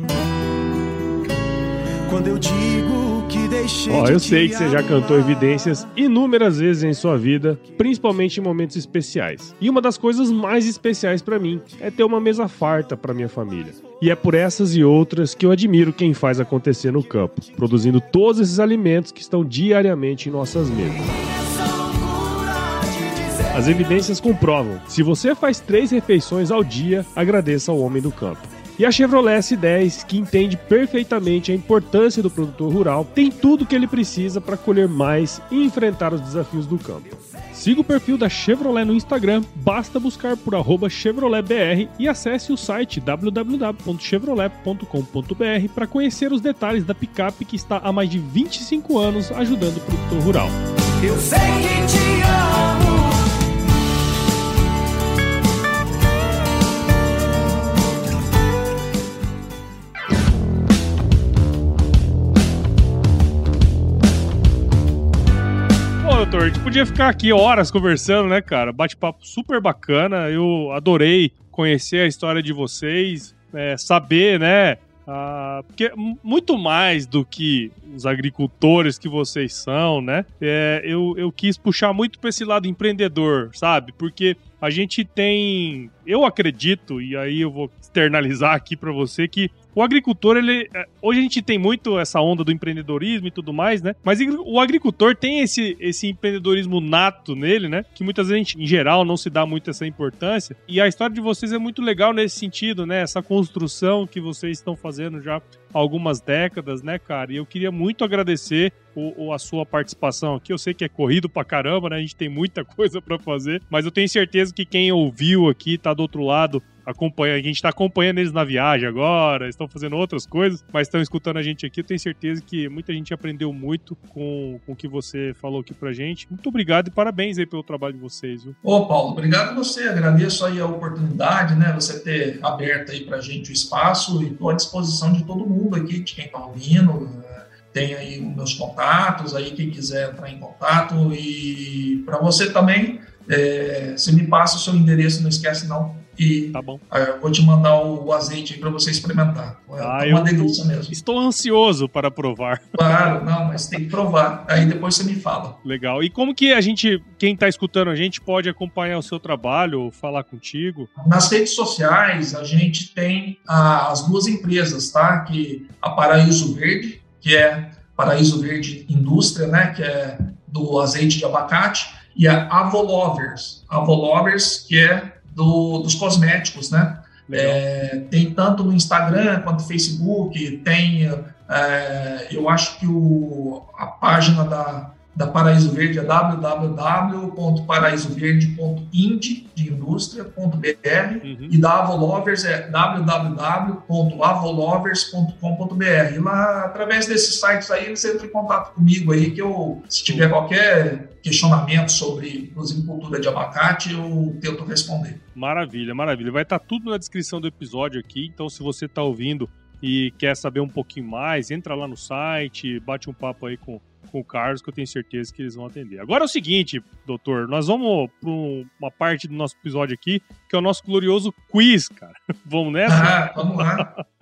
Quando eu digo que deixei. Ó, eu sei que você já cantou evidências inúmeras vezes em sua vida, principalmente em momentos especiais. E uma das coisas mais especiais para mim é ter uma mesa farta para minha família. E é por essas e outras que eu admiro quem faz acontecer no campo, produzindo todos esses alimentos que estão diariamente em nossas mesas. As evidências comprovam: se você faz três refeições ao dia, agradeça ao homem do campo. E a Chevrolet S10, que entende perfeitamente a importância do produtor rural, tem tudo o que ele precisa para colher mais e enfrentar os desafios do campo. Siga o perfil da Chevrolet no Instagram, basta buscar por ChevroletBR e acesse o site www.chevrolet.com.br para conhecer os detalhes da picape que está há mais de 25 anos ajudando o produtor rural. Eu sei que te amo. Doutor. A gente podia ficar aqui horas conversando, né, cara? Bate-papo super bacana. Eu adorei conhecer a história de vocês, é, saber, né? Porque muito mais do que os agricultores que vocês são, né? É, eu, eu quis puxar muito para esse lado empreendedor, sabe? Porque a gente tem, eu acredito, e aí eu vou externalizar aqui para você que o agricultor, ele. É, hoje a gente tem muito essa onda do empreendedorismo e tudo mais, né? Mas o agricultor tem esse, esse empreendedorismo nato nele, né? Que muitas vezes, gente, em geral, não se dá muito essa importância. E a história de vocês é muito legal nesse sentido, né? Essa construção que vocês estão fazendo já algumas décadas, né, cara? E eu queria muito agradecer o, o, a sua participação aqui. Eu sei que é corrido pra caramba, né? A gente tem muita coisa para fazer, mas eu tenho certeza que quem ouviu aqui, tá do outro lado, acompanha, a gente está acompanhando eles na viagem agora, estão fazendo outras coisas, mas estão escutando a gente aqui. Eu tenho certeza que muita gente aprendeu muito com, com o que você falou aqui pra gente. Muito obrigado e parabéns aí pelo trabalho de vocês. Viu? Ô, Paulo, obrigado a você. Agradeço aí a oportunidade, né? Você ter aberto aí pra gente o espaço e estou à disposição de todo mundo aqui, de quem está ouvindo. Tem aí os meus contatos, aí quem quiser entrar em contato. E para você também, é, você me passa o seu endereço, não esquece não e tá bom. É, vou te mandar o, o azeite para você experimentar. É ah, uma delícia mesmo. Estou ansioso para provar. Claro, não, mas tem que provar. Aí depois você me fala. Legal. E como que a gente, quem está escutando a gente, pode acompanhar o seu trabalho ou falar contigo? Nas redes sociais, a gente tem as duas empresas, tá? Que a Paraíso Verde, que é Paraíso Verde Indústria, né? Que é do azeite de abacate, e a Avolovers. Avolovers, que é do, dos cosméticos, né? É, tem tanto no Instagram quanto no Facebook, tem, é, eu acho que o, a página da, da Paraíso Verde é www.paraisoverde.ind de indústria.br uhum. e da Avolovers é www.avolovers.com.br. E lá, através desses sites aí, eles entram em contato comigo aí, que eu, se tiver qualquer questionamento sobre cultura de abacate, eu tento responder. Maravilha, maravilha. Vai estar tudo na descrição do episódio aqui, então se você está ouvindo e quer saber um pouquinho mais, entra lá no site, bate um papo aí com com o Carlos, que eu tenho certeza que eles vão atender. Agora é o seguinte, doutor, nós vamos para uma parte do nosso episódio aqui, que é o nosso glorioso quiz, cara. vamos nessa? Ah, vamos lá.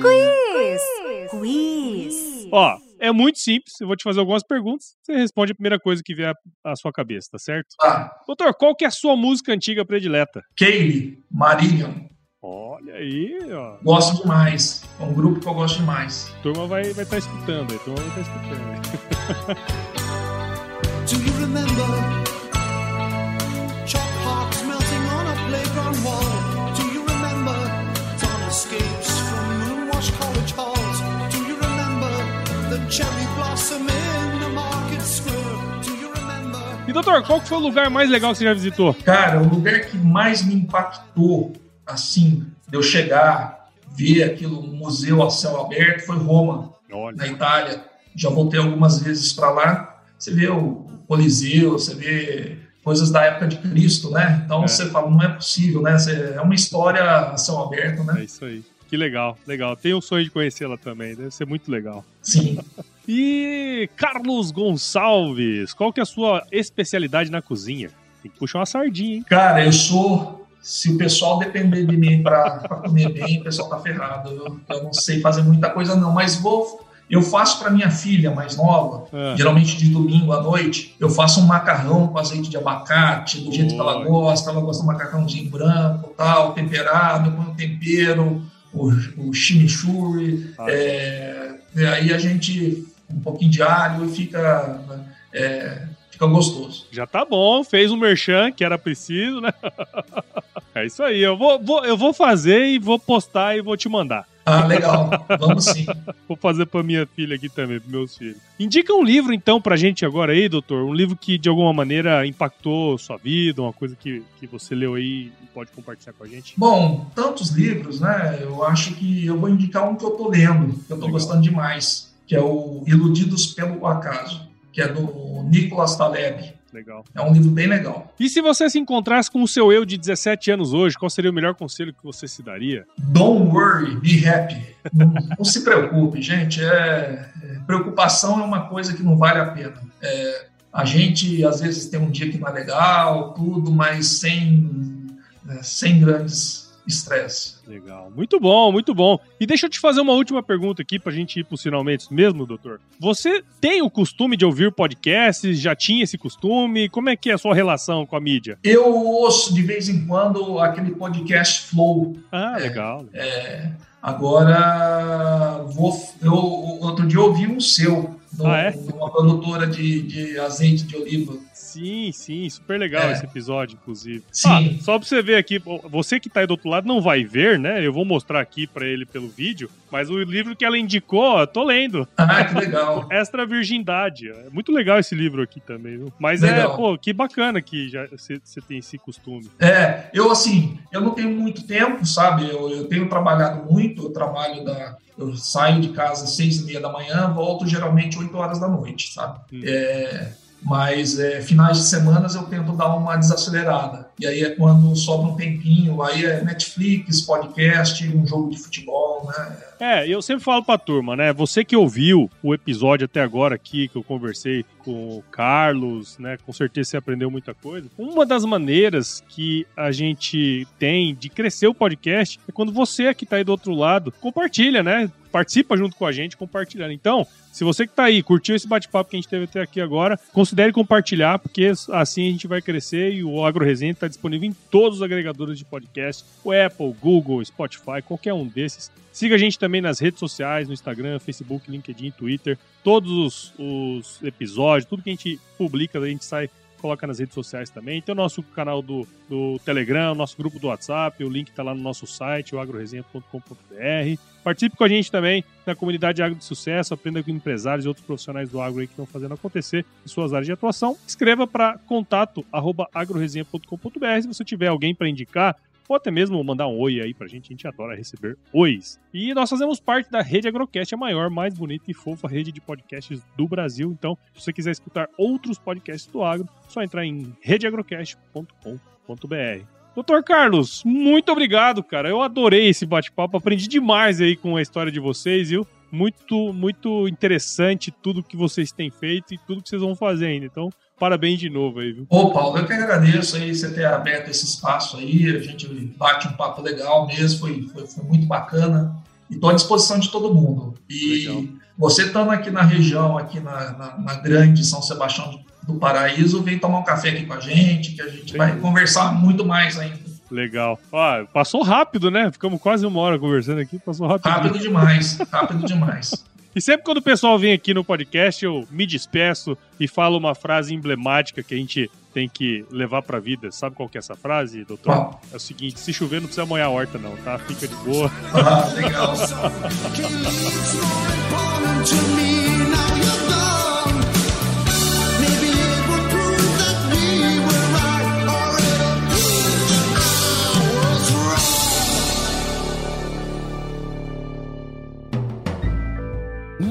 quiz! Quiz! Ó, é muito simples, eu vou te fazer algumas perguntas, você responde a primeira coisa que vier à sua cabeça, tá certo? Ah. Doutor, qual que é a sua música antiga predileta? Kaylee, Marillion. Olha aí, ó. Gosto demais. É um grupo que eu gosto demais. A turma vai estar vai tá escutando, a turma vai estar escutando. Do you remember melting on a playground wall? Do you remember escapes from moonwash college halls? Do you remember the cherry blossom in the market square? E doutor, qual foi o lugar mais legal que você já visitou? Cara, o lugar que mais me impactou assim, de eu chegar, ver aquilo, um museu a céu aberto, foi Roma, Olha. na Itália. Já voltei algumas vezes para lá. Você vê o Coliseu, você vê coisas da época de Cristo, né? Então É. você fala, não é possível, né? É uma história a céu aberto, né? É isso aí. Que legal, legal. Tenho o sonho de conhecê-la também, deve ser muito legal. Sim. E Carlos Gonçalves, qual que é a sua especialidade na cozinha? Tem que puxar uma sardinha, hein? Cara, eu sou. Se o pessoal depender de mim para comer bem, o pessoal tá ferrado. Eu, eu não sei fazer muita coisa, não, mas vou. Eu faço para minha filha mais nova, Ah, geralmente de domingo à noite, eu faço um macarrão com azeite de abacate, do jeito que ela gosta. Ela gosta de um macarrãozinho branco, tal, temperado, ponho tempero, o, o chimichurri. Ah. é, e aí a gente, um pouquinho de alho e fica, é, fica gostoso. já tá bom, fez um merchan que era preciso, né? É isso aí, eu vou, vou- eu vou fazer e vou postar e vou te mandar. Ah, legal. Vamos sim. Vou fazer pra minha filha aqui também, pros meus filhos. Indica um livro, então, pra gente agora aí, doutor. Um livro que, de alguma maneira, impactou sua vida, uma coisa que, que você leu aí e pode compartilhar com a gente. Bom, tantos livros, né? Eu acho que eu vou indicar um que eu tô lendo, que eu tô Legal. gostando demais, que é o Iludidos pelo Acaso, que é do Nicolas Taleb. Legal. É um livro bem legal. E se você se encontrasse com o seu eu de 17 anos hoje, qual seria o melhor conselho que você se daria? Don't worry, be happy. Não, não se preocupe, gente. É, é, preocupação é uma coisa que não vale a pena. É, a gente, às vezes, tem um dia que não é legal, tudo, mas sem, é, sem grandes estresse. Legal. Muito bom, muito bom. E deixa eu te fazer uma última pergunta aqui pra gente ir pros finalmente mesmo, doutor. Você tem o costume de ouvir podcasts? Já tinha esse costume? Como é que é a sua relação com a mídia? Eu ouço de vez em quando aquele podcast Flow. Ah, É. legal. É, agora, vou, eu, outro dia eu ouvi um seu, no- Ah, é? numa produtora de, de azeite de oliva. Sim, sim, super legal É. esse episódio, inclusive. Sim. Ah, só pra você ver aqui, você que tá aí do outro lado não vai ver, né? Eu vou mostrar aqui pra ele pelo vídeo, mas o livro que ela indicou, eu tô lendo. Ah, que legal. Extra Virgindade. É muito legal esse livro aqui também, viu? Mas é, Legal. pô, que bacana que já você você tem esse costume. É, eu assim, eu não tenho muito tempo, sabe? Eu, eu tenho trabalhado muito, eu trabalho da. Eu saio de casa às seis e meia da manhã, volto geralmente 8 horas da noite, sabe? Hum. É, mas é, finais de semanas eu tento dar uma desacelerada. E aí é quando sobra um tempinho, aí é Netflix, podcast, um jogo de futebol, né? É, eu sempre falo pra turma, né? Você que ouviu o episódio até agora aqui, que eu conversei com o Carlos, né? Com certeza você aprendeu muita coisa. Uma das maneiras que a gente tem de crescer o podcast é quando você que tá aí do outro lado compartilha, né? Participa junto com a gente, compartilhando. Então, se você que tá aí curtiu esse bate-papo que a gente teve até aqui agora, considere compartilhar, porque assim a gente vai crescer e o Agro Resenha está disponível em todos os agregadores de podcast, o Apple, Google, Spotify, qualquer um desses. Siga a gente também nas redes sociais, no Instagram, Facebook, LinkedIn, Twitter. Todos os, os episódios, tudo que a gente publica, a gente sai, coloca nas redes sociais também. Tem o nosso canal do, do Telegram, nosso grupo do WhatsApp, o link está lá no nosso site, o agroresenha.com.br. Participe com a gente também na comunidade Agro de Sucesso, aprenda com empresários e outros profissionais do agro que estão fazendo acontecer em suas áreas de atuação. Escreva para contato agroresenha.com.br se você tiver alguém para indicar ou até mesmo mandar um oi aí pra gente, a gente adora receber ois. E nós fazemos parte da Rede Agrocast, a maior, mais bonita e fofa rede de podcasts do Brasil. Então, se você quiser escutar outros podcasts do agro, é só entrar em redeagrocast.com.br. Doutor Carlos, muito obrigado, cara. Eu adorei esse bate-papo, aprendi demais aí com a história de vocês, viu? Muito, muito interessante tudo que vocês têm feito e tudo que vocês vão fazer ainda. Então, parabéns de novo aí, viu? Ô, Paulo, eu que agradeço aí você ter aberto esse espaço aí. A gente bate um papo legal mesmo, foi, foi, foi muito bacana. E estou à disposição de todo mundo. E Legal. você estando aqui na região, aqui na, na, na grande São Sebastião do Paraíso, vem tomar um café aqui com a gente, que a gente vai conversar muito mais ainda. Legal. Ó, passou rápido, né? Ficamos quase uma hora conversando aqui, passou rápido. Rápido demais, rápido demais. E sempre quando o pessoal vem aqui no podcast, eu me despeço e falo uma frase emblemática que a gente tem que levar pra vida. Sabe qual que é essa frase, doutor? Qual? É o seguinte: se chover, não precisa molhar a horta, não, tá? Fica de boa. Ah, legal.